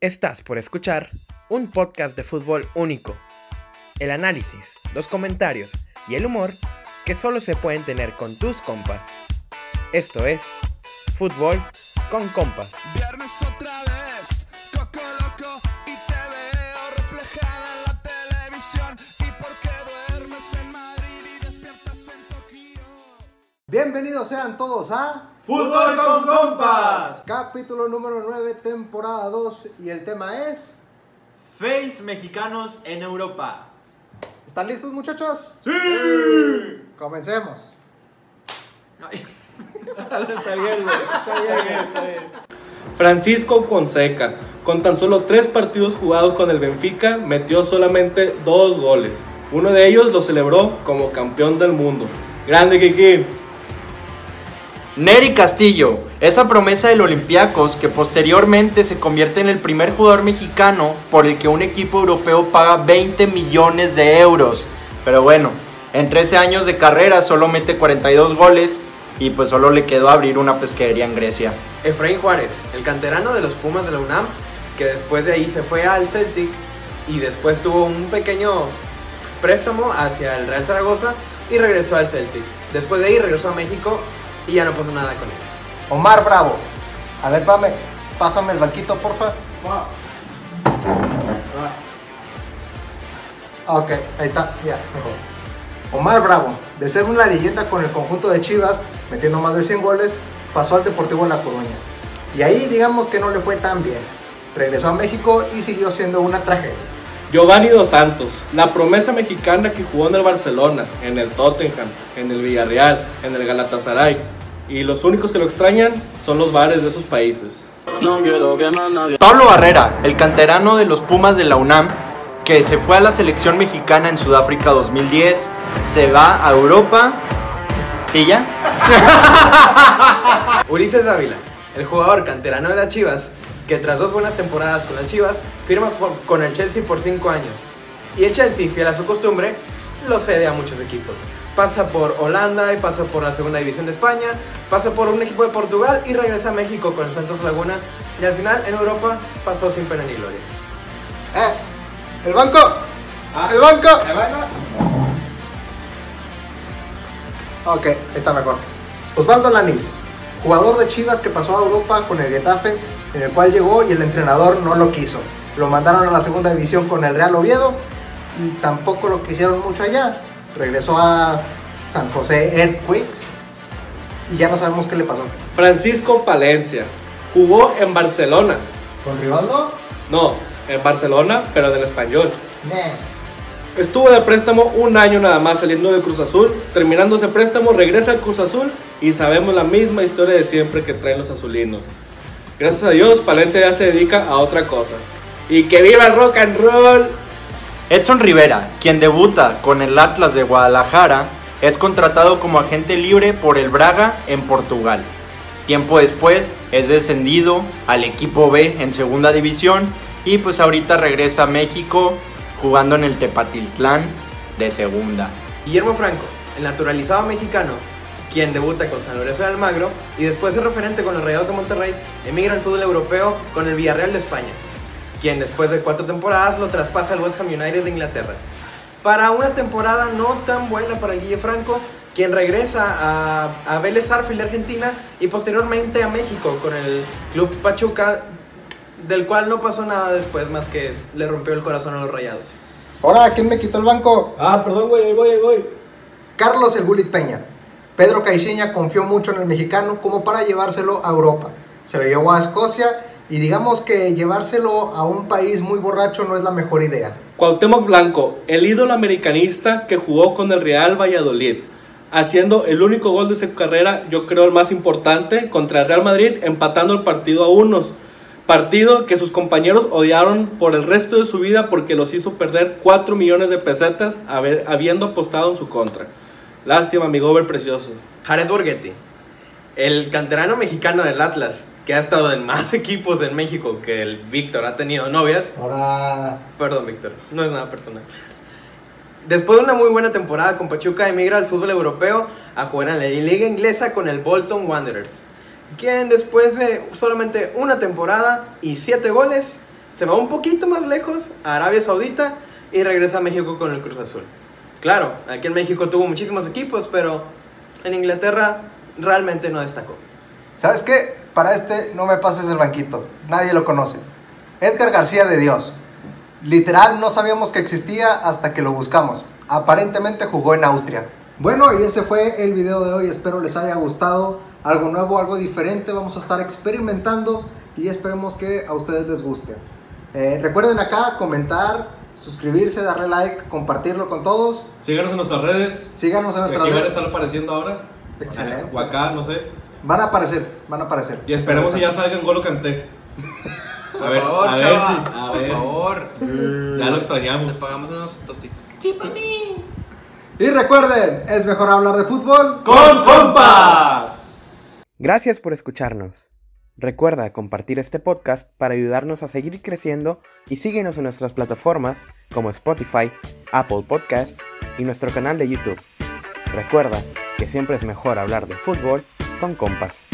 Estás por escuchar un podcast de fútbol único. El análisis, los comentarios y el humor que solo se pueden tener con tus compas. Esto es Fútbol con Compas. Bienvenidos sean todos a Fútbol con compas. capítulo número 9, temporada 2 y el tema es... Fails mexicanos en Europa. ¿Están listos muchachos? Sí. Comencemos. está bien, güey. Está bien, está bien. Francisco Fonseca, con tan solo tres partidos jugados con el Benfica, metió solamente dos goles. Uno de ellos lo celebró como campeón del mundo. Grande Kiki. Neri Castillo, esa promesa del Olympiacos que posteriormente se convierte en el primer jugador mexicano por el que un equipo europeo paga 20 millones de euros. Pero bueno, en 13 años de carrera solo mete 42 goles y pues solo le quedó abrir una pesquería en Grecia. Efraín Juárez, el canterano de los Pumas de la UNAM, que después de ahí se fue al Celtic y después tuvo un pequeño préstamo hacia el Real Zaragoza y regresó al Celtic. Después de ahí regresó a México y ya no pasó nada con él. Omar Bravo. A ver, pame, pásame el banquito, porfa. Ah, Ok, ahí está, ya, mejor. Omar Bravo, de ser una leyenda con el conjunto de Chivas, metiendo más de 100 goles, pasó al Deportivo La Coruña. Y ahí digamos que no le fue tan bien. Regresó a México y siguió siendo una tragedia. Giovanni Dos Santos, la promesa mexicana que jugó en el Barcelona, en el Tottenham, en el Villarreal, en el Galatasaray. Y los únicos que lo extrañan son los bares de esos países. Pablo Barrera, el canterano de los Pumas de la UNAM, que se fue a la selección mexicana en Sudáfrica 2010, se va a Europa y ya. Ulises Ávila, el jugador canterano de las Chivas, que tras dos buenas temporadas con las Chivas, firma por- con el Chelsea por 5 años. Y el Chelsea, fiel a su costumbre, lo cede a muchos equipos. Pasa por Holanda y pasa por la segunda división de España, pasa por un equipo de Portugal y regresa a México con el Santos Laguna. Y al final en Europa pasó sin pena ni gloria. ¡Eh! ¡El banco! ¡El banco! Ok, está mejor. Osvaldo Lanís, jugador de Chivas que pasó a Europa con el Getafe, en el cual llegó y el entrenador no lo quiso. Lo mandaron a la segunda división con el Real Oviedo y tampoco lo quisieron mucho allá. Regresó a San José Earthquakes y ya no sabemos qué le pasó. Francisco Palencia, jugó en Barcelona. ¿Con Rivaldo? No, en Barcelona, pero del español. Nah. Estuvo de préstamo un año nada más saliendo de Cruz Azul. Terminando ese préstamo, regresa al Cruz Azul y sabemos la misma historia de siempre que traen los azulinos. Gracias a Dios, Palencia ya se dedica a otra cosa. Y que viva el rock and roll. Edson Rivera, quien debuta con el Atlas de Guadalajara, es contratado como agente libre por el Braga en Portugal. Tiempo después es descendido al equipo B en segunda división y pues ahorita regresa a México jugando en el Tepatitlán de segunda. Guillermo Franco, el naturalizado mexicano, quien debuta con San Lorenzo de Almagro y después es referente con los Rayados de Monterrey, emigra al fútbol europeo con el Villarreal de España, quien después de cuatro temporadas lo traspasa al West Ham United de Inglaterra. Para una temporada no tan buena para Guille Franco, quien regresa a, a Vélez de Argentina y posteriormente a México con el Club Pachuca, del cual no pasó nada después más que le rompió el corazón a los Rayados. Ahora, ¿quién me quitó el banco? Ah, perdón, güey, ahí voy, ahí voy. Carlos el Bullet Peña. Pedro Caixinha confió mucho en el mexicano como para llevárselo a Europa. Se lo llevó a Escocia y digamos que llevárselo a un país muy borracho no es la mejor idea. Cuauhtémoc Blanco, el ídolo americanista que jugó con el Real Valladolid, haciendo el único gol de su carrera, yo creo el más importante, contra el Real Madrid, empatando el partido a unos. Partido que sus compañeros odiaron por el resto de su vida porque los hizo perder 4 millones de pesetas haber- habiendo apostado en su contra. Lástima, mi gober precioso. Jared Borghetti, el canterano mexicano del Atlas, que ha estado en más equipos en México que el Víctor ha tenido novias. Ahora, Perdón, Víctor, no es nada personal. Después de una muy buena temporada con Pachuca, emigra al fútbol europeo a jugar en la liga inglesa con el Bolton Wanderers, quien después de solamente una temporada y siete goles se va un poquito más lejos a Arabia Saudita y regresa a México con el Cruz Azul. Claro, aquí en México tuvo muchísimos equipos, pero en Inglaterra realmente no destacó. ¿Sabes qué? Para este no me pases el banquito. Nadie lo conoce. Edgar García de Dios. Literal no sabíamos que existía hasta que lo buscamos. Aparentemente jugó en Austria. Bueno, y ese fue el video de hoy. Espero les haya gustado. Algo nuevo, algo diferente. Vamos a estar experimentando y esperemos que a ustedes les guste. Eh, recuerden acá comentar, suscribirse, darle like, compartirlo con todos. Síganos en nuestras redes. Síganos en nuestras Aquí van a redes. estar apareciendo ahora. Excelente. O acá, no sé. Van a aparecer, van a aparecer. Y esperemos que ya salga en Golo Canté. A Por ver, favor, a ver chava, si. A ver por si. favor. Ya lo extrañamos. pagamos unos tostitos. Y recuerden, es mejor hablar de fútbol. ¡Con compas! Gracias por escucharnos. Recuerda compartir este podcast para ayudarnos a seguir creciendo y síguenos en nuestras plataformas como Spotify, Apple Podcast y nuestro canal de YouTube. Recuerda que siempre es mejor hablar de fútbol con compas.